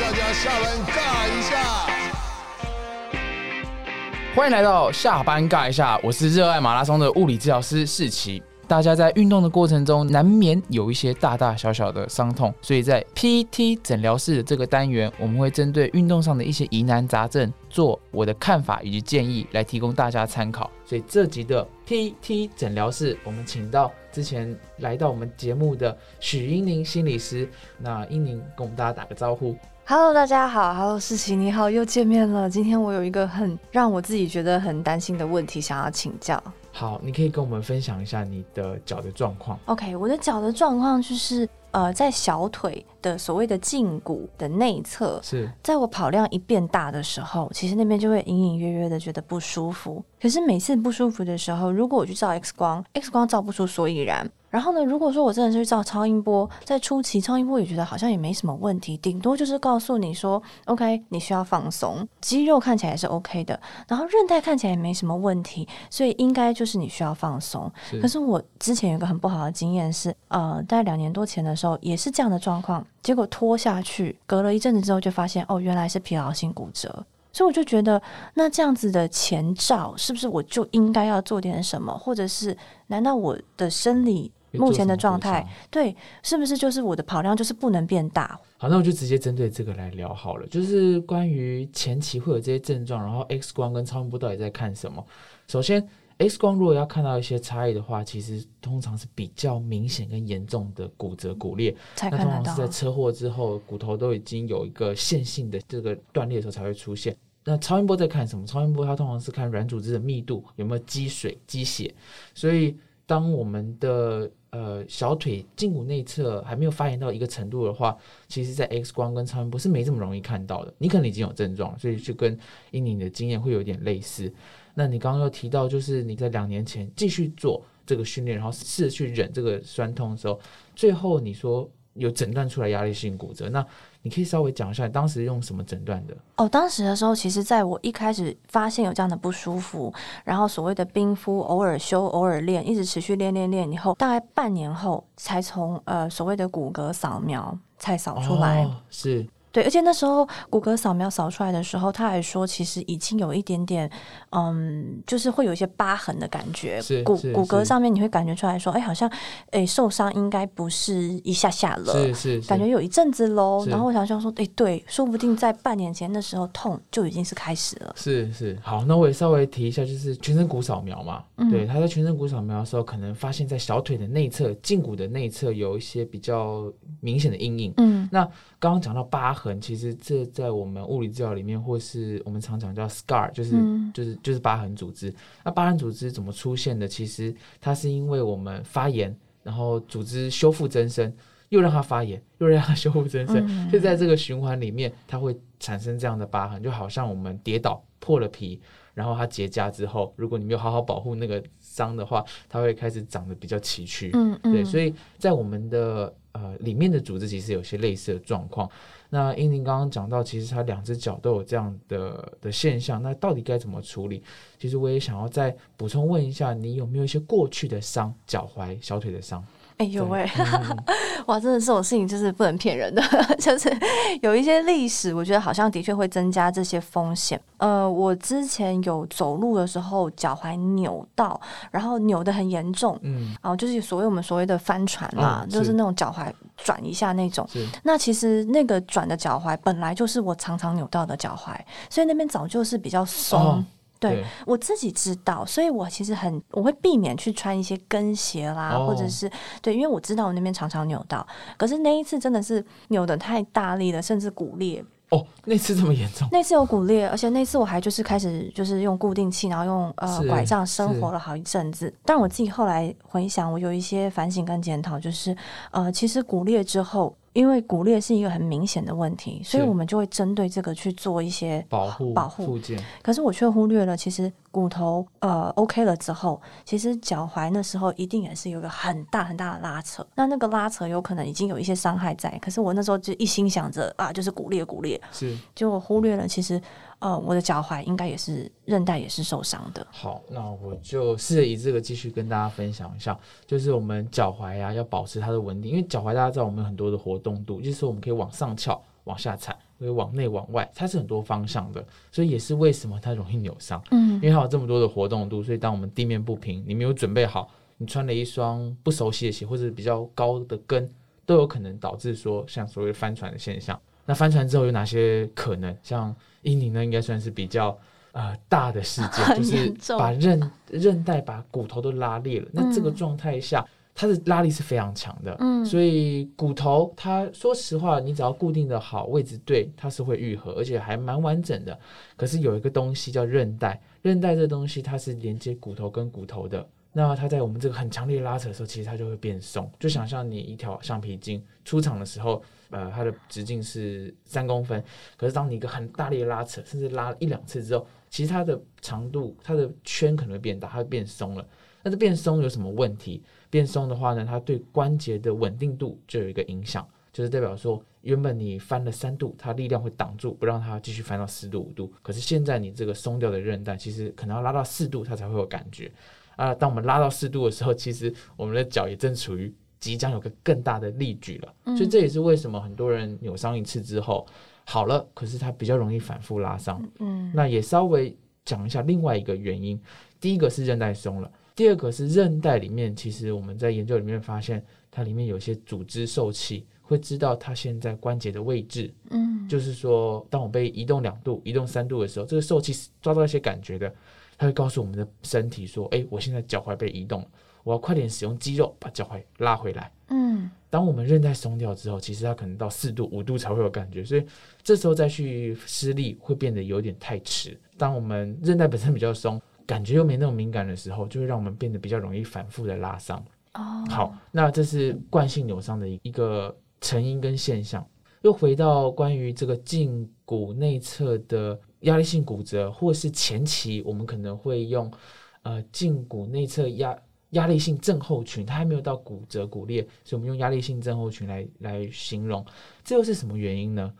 大家下班尬一下。欢迎来到下班尬一下，我是热爱马拉松的物理治疗师世奇。大家在运动的过程中，难免有一些大大小小的伤痛，所以在 PT 诊疗室的这个单元，我们会针对运动上的一些疑难杂症，做我的看法以及建议，来提供大家参考。所以这集的 PT 诊疗室，我们请到之前来到我们节目的许英宁心理师。那英宁跟我们大家打个招呼。Hello，大家好，Hello，世奇你好，又见面了。今天我有一个很让我自己觉得很担心的问题想要请教。好，你可以跟我们分享一下你的脚的状况。OK，我的脚的状况就是，呃，在小腿的所谓的胫骨的内侧，是在我跑量一变大的时候，其实那边就会隐隐约约的觉得不舒服。可是每次不舒服的时候，如果我去照 X 光，X 光照不出所以然。然后呢，如果说我真的是去照超音波，在初期超音波也觉得好像也没什么问题，顶多就是告诉你说，OK，你需要放松，肌肉看起来是 OK 的，然后韧带看起来也没什么问题，所以应该就是你需要放松。是可是我之前有一个很不好的经验是，呃，大概两年多前的时候也是这样的状况，结果拖下去，隔了一阵子之后就发现，哦，原来是疲劳性骨折。所以我就觉得，那这样子的前兆是不是我就应该要做点什么，或者是难道我的生理目前的状态，对，是不是就是我的跑量就是不能变大？好，那我就直接针对这个来聊好了，就是关于前期会有这些症状，然后 X 光跟超音波到底在看什么？首先，X 光如果要看到一些差异的话，其实通常是比较明显跟严重的骨折骨裂，那通常是。在车祸之后，骨头都已经有一个线性的这个断裂的时候才会出现。那超音波在看什么？超音波它通常是看软组织的密度有没有积水、积血，所以当我们的呃小腿胫骨内侧还没有发炎到一个程度的话，其实在 X 光跟超音波是没这么容易看到的。你可能已经有症状，所以就跟英宁的经验会有点类似。那你刚刚又提到，就是你在两年前继续做这个训练，然后试着去忍这个酸痛的时候，最后你说有诊断出来压力性骨折，那你可以稍微讲一下你当时用什么诊断的？哦，当时的时候，其实在我一开始发现有这样的不舒服，然后所谓的冰敷，偶尔修，偶尔练，一直持续练练练以后，大概半年后才从呃所谓的骨骼扫描才扫出来。哦、是对，而且那时候骨骼扫描扫出来的时候，他还说其实已经有一点点，嗯，就是会有一些疤痕的感觉，骨骨骼上面你会感觉出来说，哎，好像哎受伤应该不是一下下了，是是是，感觉有一阵子喽。然后我想想说，哎，对，说不定在半年前的时候痛就已经是开始了。是是，好，那我也稍微提一下，就是全身骨扫描嘛，嗯对，他在全身骨扫描的时候，可能发现在小腿的内侧、胫骨的内侧有一些比较明显的阴影。嗯那刚刚讲到疤痕，其实这在我们物理治疗里面，或是我们常讲叫 scar，就是、嗯就是就是疤痕组织。那疤痕组织怎么出现的？其实它是因为我们发炎，然后组织修复增生，又让它发炎，又让它 修复增生，嗯就在这个循环里面，它会产生这样的疤痕，就好像我们跌倒破了皮，然后它结痂之后，如果你没有好好保护那个伤的话，它会开始长得比较崎岖。嗯嗯，对，所以以在我们的呃里面的组织其实有些类似的状况。那英宁刚刚讲到，其实他两只脚都有这样的的现象，那到底该怎么处理？其实我也想要再补充问一下，你有没有一些过去的伤，脚踝、小腿的伤？哎有对哎、嗯 哇，真的这种事情就是不能骗人的，就是有一些历史，我觉得好像的确会增加这些风险。呃，我之前有走路的时候脚踝扭到，然后扭得很严重。嗯，哦，就是所谓我们所谓的翻船嘛，嗯就是是那种脚踝转一下那种。那其实那个转的脚踝本来就是我常常扭到的脚踝，所以那边早就是比较松。哦对我自己知道，所以我其实很我会避免去穿一些跟鞋啦，哦或者是对，因为我知道我那边常常扭到。可是那一次真的是扭的太大力了，甚至骨裂。哦，那次这么严重，那次有骨裂，而且那次我还就是开始就是用固定器，然后用呃拐杖生活了好一阵子。但我自己后来回想，我有一些反省跟检讨，就是呃，其实骨裂之后。因为骨裂是一个很明显的问题，所以我们就会针对这个去做一些保护保护。附件，可是我却忽略了，其实骨头呃 OK 了之后，其实脚踝那时候一定也是有一个很大很大的拉扯。那那个拉扯有可能已经有一些伤害在，可是我那时候就一心想着啊，就是骨裂骨裂，是结果忽略了其实呃我的脚踝应该也是韧带也是受伤的。好，那我就试着以这个继续跟大家分享一下，就是我们脚踝啊要保持它的稳定，因为脚踝大家知道我们有很多的活动度，就是说我们可以往上翘、往下踩，会往内往外，它是很多方向的，所以也是为什么它容易扭伤，嗯因为它有这么多的活动度，所以当我们地面不平，你没有准备好，你穿了一双不熟悉的鞋或者比较高的跟，都有可能导致说像所谓的翻船的现象。那翻船之后有哪些可能？像伊宁呢，应该算是比较呃大的事件，就是把韧韧带把骨头都拉裂了。那这个嗯状态下，它的拉力是非常强的，嗯所以骨头它说实话，你只要固定的好，位置对，它是会愈合，而且还蛮完整的。可是有一个东西叫韧带，韧带这东西它是连接骨头跟骨头的。那它在我们这个很强烈拉扯的时候，其实它就会变松。就想象你一条橡皮筋出厂的时候，呃，它的直径是三公分，可是当你一个很大力的拉扯，甚至拉了一两次之后，其实它的长度、它的圈可能会变大，它会变松了。那这变松有什么问题？变松的话呢，它对关节的稳定度就有一个影响，就是代表说，原本你翻了三度，它力量会挡住，不让它继续翻到四度、五度。可是现在你这个松掉的韧带，其实可能要拉到四度，它才会有感觉。啊，当我们拉到四度的时候，其实我们的脚也正处于即将有个更大的力矩了。所以这也是为什么很多人扭伤一次之后好了，可是它比较容易反复拉伤。嗯那也稍微讲一下另外一个原因，第一个是韧带松了，第二个是韧带里面，其实我们在研究里面发现，它里面有一些组织受气，会知道它现在关节的位置。嗯就是说，当我被移动两度、移动三度的时候，这个受气是抓到一些感觉的，它会告诉我们的身体说：“哎，我现在脚踝被移动了，我要快点使用肌肉把脚踝拉回来。”嗯当我们韧带松掉之后，其实它可能到四度、五度才会有感觉，所以这时候再去施力会变得有点太迟。当我们韧带本身比较松，感觉又没那么敏感的时候，就会让我们变得比较容易反复的拉伤。哦好，那这是惯性扭伤的一个成因跟现象。又回到关于这个胫骨内侧的压力性骨折，或是前期我们可能会用呃胫骨内侧压压力性症候群，它还没有到骨折骨裂，所以我们用压力性症候群来来形容。这又是什么原因呢？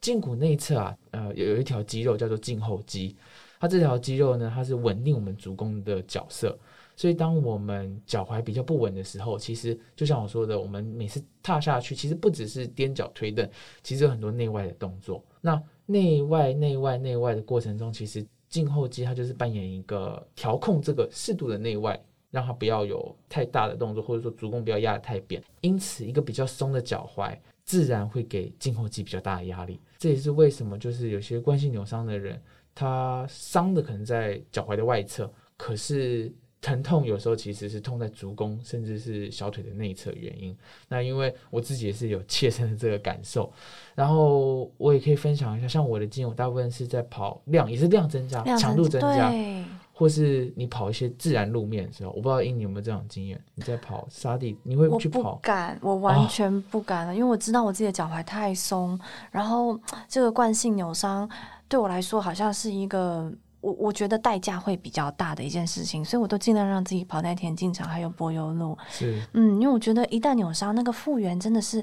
胫骨内侧啊，呃，有有一条肌肉叫做胫后肌，它这条肌肉呢，它是稳定我们足弓的角色。所以，当我们脚踝比较不稳的时候，其实就像我说的，我们每次踏下去，其实不只是踮脚推蹬，其实有很多内外的动作。那内外、内外、内外的过程中，其实胫后肌它就是扮演一个调控这个适度的内外，让它不要有太大的动作，或者说足弓不要压得太扁。因此，一个比较松的脚踝，自然会给胫后肌比较大的压力。这也是为什么就是有些惯性扭伤的人，他伤的可能在脚踝的外侧，可是疼痛有时候其实是痛在足弓，甚至是小腿的内侧原因。那因为我自己也是有切身的这个感受，然后我也可以分享一下，像我的经验，我大部分是在跑量，也是量增加、量强度增加，对，或是你跑一些自然路面的时候，我不知道英你有没有这种经验？你在跑沙地，你会我不去跑？敢，我完全不敢了，因为我知道我自己的脚踝太松，然后这个惯性扭伤对我来说好像是一个。我我觉得代价会比较大的一件事情，所以我都尽量让自己跑在田径场还有柏油路。是嗯，因为我觉得一旦扭伤，那个复原真的是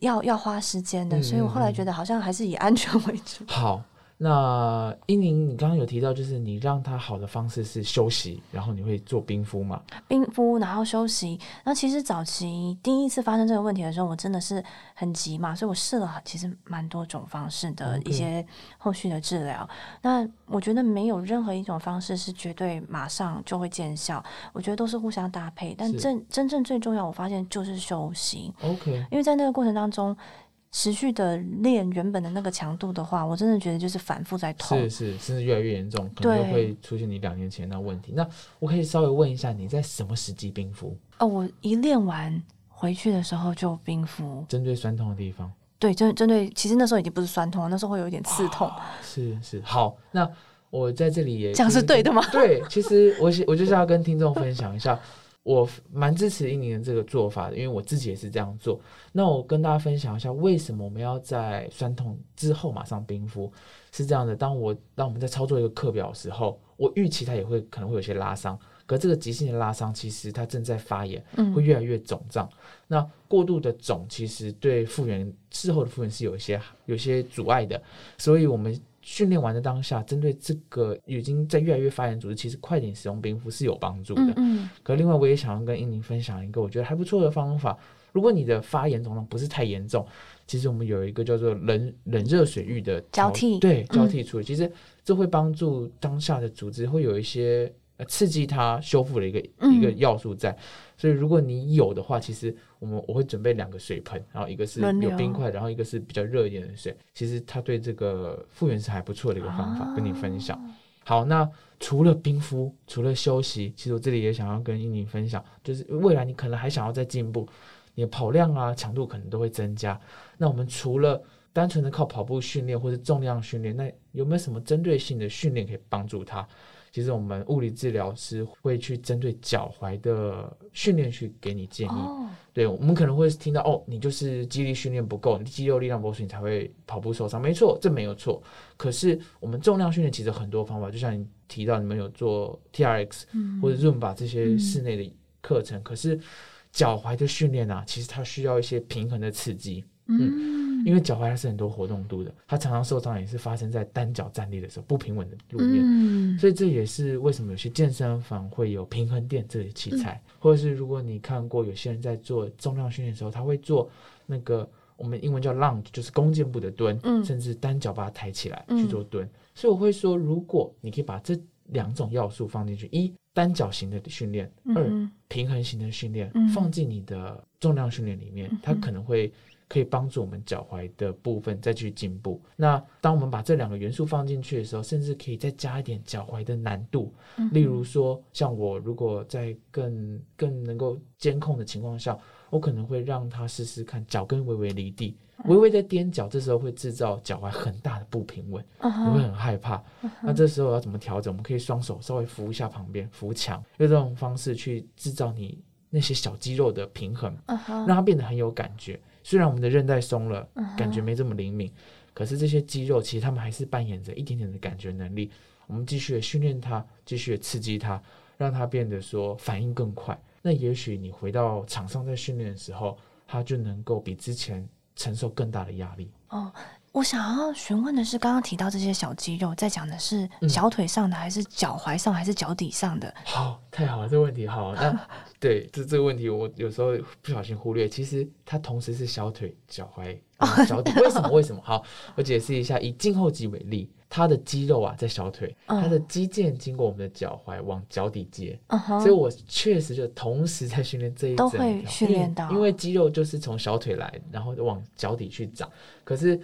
要要花时间的，嗯所以我后来觉得好像还是以安全为主。好。那英宁，你刚刚有提到，就是你让他好的方式是休息，然后你会做冰敷嘛？冰敷，然后休息。那其实早期第一次发生这个问题的时候，我真的是很急嘛，所以我试了其实蛮多种方式的一些后续的治疗。那我觉得没有任何一种方式是绝对马上就会见效，我觉得都是互相搭配。但真真正最重要，我发现就是休息，OK，因为在那个过程当中。持续的练原本的那个强度的话，我真的觉得就是反复在痛。是是，甚至越来越严重，可能对会出现你两年前的问题。那我可以稍微问一下，你在什么时机冰敷？哦，我一练完回去的时候就冰敷。针对酸痛的地方？对，针针对，其实那时候已经不是酸痛了，那时候会有一点刺痛。是是，好，那我在这里也这样是对的吗？对，其实我是我就是要跟听众分享一下，我蛮支持印尼的这个做法的，因为我自己也是这样做。那我跟大家分享一下，为什么我们要在酸痛之后马上冰敷？是这样的，当我当我们在操作一个课表的时候，我预期它也会可能会有些拉伤，可这个急性的拉伤其实它正在发炎，嗯会越来越肿胀。那过度的肿其实对复原事后的复原是有一些有一些阻碍的，所以我们训练完的当下，针对这个已经在越来越发炎组织，其实快点使用冰敷是有帮助的。嗯嗯，可另外我也想要跟英宁分享一个我觉得还不错的方法，如果你的发炎状况不是太严重，其实我们有一个叫做冷冷热水浴的交替。对嗯。交替处理，其实这会帮助当下的组织会有一些呃刺激它修复的一个、嗯一个要素在。所以如果你有的话，其实我们我会准备两个水盆，然后一个是有冰块，然后一个是比较热一点的水。其实它对这个复原是还不错的一个方法，跟你分享。哦好，那除了冰敷，除了休息，其实我这里也想要跟英宁分享，就是未来你可能还想要再进步，你的跑量啊、强度可能都会增加。那我们除了单纯的靠跑步训练或者重量训练，那有没有什么针对性的训练可以帮助他？其实我们物理治疗师会去针对脚踝的训练去给你建议。哦，对，我们可能会听到哦，你就是肌力训练不够，你肌肉力量不够，你才会跑步受伤。没错，这没有错。可是我们重量训练其实很多方法，就像你提到你们有做 TRX 嗯或者 Zumba 这些室内的课程，可是脚踝的训练啊，其实它需要一些平衡的刺激，嗯，因为脚踝它是很多活动度的，它常常受伤也是发生在单脚站立的时候不平稳的路面。嗯，所以这也是为什么有些健身房会有平衡垫这类器材，或者是如果你看过有些人在做重量训练的时候，他会做那个我们英文叫 lunge，就是弓箭步的蹲，嗯甚至单脚把它抬起来嗯去做蹲。所以我会说，如果你可以把这两种要素放进去，一单脚型的训练，二嗯。平衡型的训练嗯。放进你的重量训练里面嗯，它可能会可以帮助我们脚踝的部分再去进步。那当我们把这两个元素放进去的时候，甚至可以再加一点脚踝的难度，嗯例如说，像我如果在更更能够监控的情况下，我可能会让他试试看脚跟微微离地，微微的踮脚，这时候会制造脚踝很大的不平稳。嗯你会很害怕。那这时候要怎么调整？我们可以双手稍微扶一下旁边，扶墙，用这种方式去制造你那些小肌肉的平衡，让它变得很有感觉。虽然我们的韧带松了，感觉没这么灵敏，可是这些肌肉其实他们还是扮演着一点点的感觉能力。我们继续的训练它，继续的刺激它，让它变得说反应更快。那也许你回到场上在训练的时候，它就能够比之前承受更大的压力。哦，我想要询问的是，刚刚提到这些小肌肉，在讲的是嗯小腿上的，还是脚踝上，还是脚底上的？好，太好了，这个问题好。那 对这这个问题，我有时候不小心忽略，其实它同时是小腿、脚踝、嗯脚底。为什么？为什么？好，我解释一下。以胫后肌为例，它的肌肉啊在小腿，嗯它的肌腱经过我们的脚踝往脚底接，所以我确实就同时在训练这一都整条会训因为练到因为肌肉就是从小腿来，然后往脚底去长。可是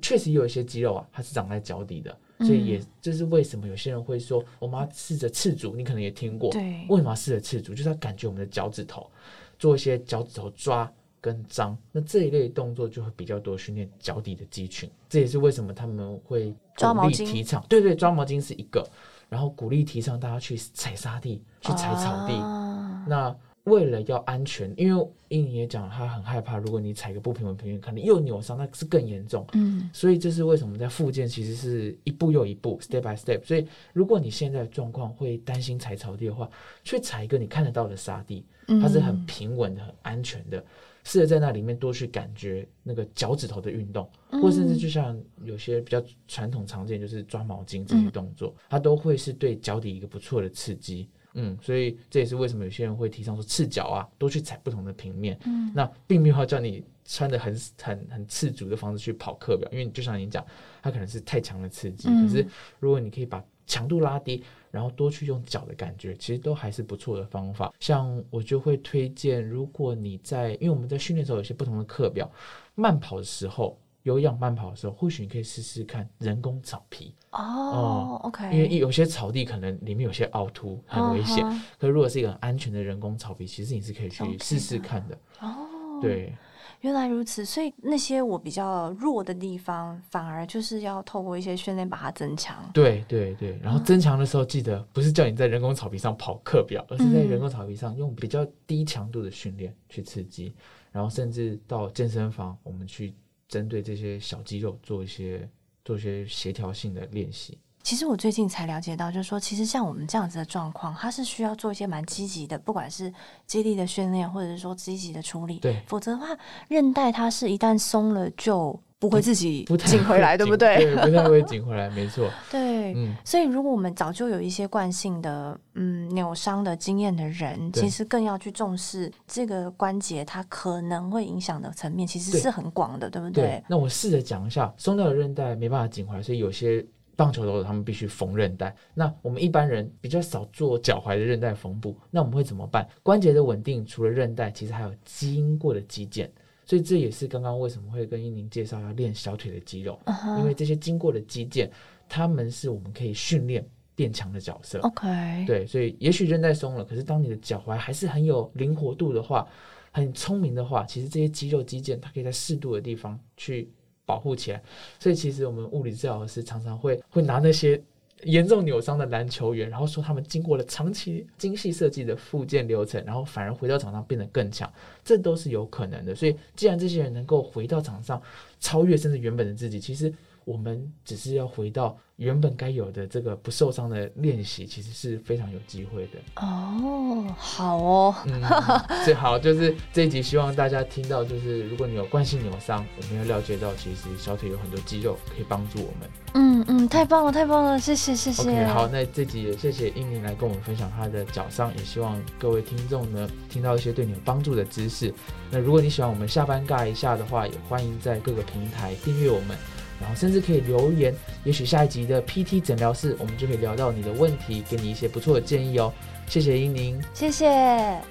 确实有一些肌肉啊，它是长在脚底的，所以也就是为什么有些人会说，我们要试着赤足，你可能也听过，对，为什么要试着赤足？就是要感觉我们的脚趾头，做一些脚趾头抓跟张，那这一类动作就会比较多训练脚底的肌群。这也是为什么他们会鼓励提倡，对对，抓毛巾是一个，然后鼓励提倡大家去踩沙地，去踩草地。啊那为了要安全，因为英妮也讲，他很害怕，如果你踩个不平稳平原，可能又扭伤，那是更严重。嗯所以这是为什么在复健其实是一步又一步，step by step。所以如果你现在的状况会担心踩草地的话，去踩一个你看得到的沙地，嗯，它是很平稳的、很安全的。试着在那里面多去感觉那个脚趾头的运动，嗯或甚至就像有些比较传统常见，就是抓毛巾这嗯些动作，它都会是对脚底一个不错的刺激。嗯，所以这也是为什么有些人会提倡说赤脚啊，多去踩不同的平面。嗯那并没有要叫你穿的很很很赤足的方式去跑课表，因为就像你讲，它可能是太强的刺激。嗯可是如果你可以把强度拉低，然后多去用脚的感觉，其实都还是不错的方法。像我就会推荐，如果你在，因为我们在训练的时候有些不同的课表，慢跑的时候。有氧慢跑的时候，或许你可以试试看人工草皮，哦，OK，因为有些草地可能里面有些凹凸，很危险。可是如果是一个很安全的人工草皮，其实你是可以去试试看的。哦，，对，原来如此，所以那些我比较弱的地方，反而就是要透过一些训练把它增强。对对对，然后增强的时候，记得不是叫你在人工草皮上跑课表，而是在嗯人工草皮上用比较低强度的训练去刺激，然后甚至到健身房，我们去针对这些小肌肉做一些做一些协调性的练习。其实我最近才了解到，就是说，其实像我们这样子的状况，它是需要做一些蛮积极的，不管是肌力的训练，或者是说积极的处理。对否则的话，韧带它是一旦松了就不会自己不太紧回来，对不对？对，不太会紧回来，没错。对，嗯，所以如果我们早就有一些惯性的嗯扭伤的经验的人，其实更要去重视这个关节它可能会影响的层面，其实是很广的，对不对，那我试着讲一下，松掉的韧带没办法紧回来，所以有些棒球投手他们必须缝韧带。那我们一般人比较少做脚踝的韧带缝补，那我们会怎么办？关节的稳定除了韧带，其实还有基因过的肌腱。所以这也是刚刚为什么会跟英宁介绍要练小腿的肌肉，因为这些经过的肌腱，他们是我们可以训练变强的角色。OK，对，所以也许韧带松了，可是当你的脚踝还是很有灵活度的话，很聪明的话，其实这些肌肉肌腱它可以在适度的地方去保护起来。所以其实我们物理治疗师常常会会拿那些严重扭伤的篮球员，然后说他们经过了长期精细设计的复健流程，然后反而回到场上变得更强，这都是有可能的。所以既然这些人能够回到场上，超越甚至原本的自己，其实我们只是要回到原本该有的这个不受伤的练习，其实是非常有机会的。哦，好哦，嗯，最好就是这一集，希望大家听到，就是如果你有惯性扭伤，我们要了解到，其实小腿有很多肌肉可以帮助我们。嗯嗯，太棒了，太棒了，谢谢谢谢。OK，好，那这集也谢谢英宁来跟我们分享他的脚伤，也希望各位听众呢听到一些对你有帮助的知识。那如果你喜欢我们下班尬一下的话，也欢迎在各个平台订阅我们，然后甚至可以留言，也许下一集的 PT 诊疗室我们就可以聊到你的问题，给你一些不错的建议哦。谢谢英宁，谢谢。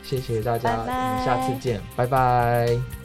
谢谢大家，拜拜我们下次见，拜拜。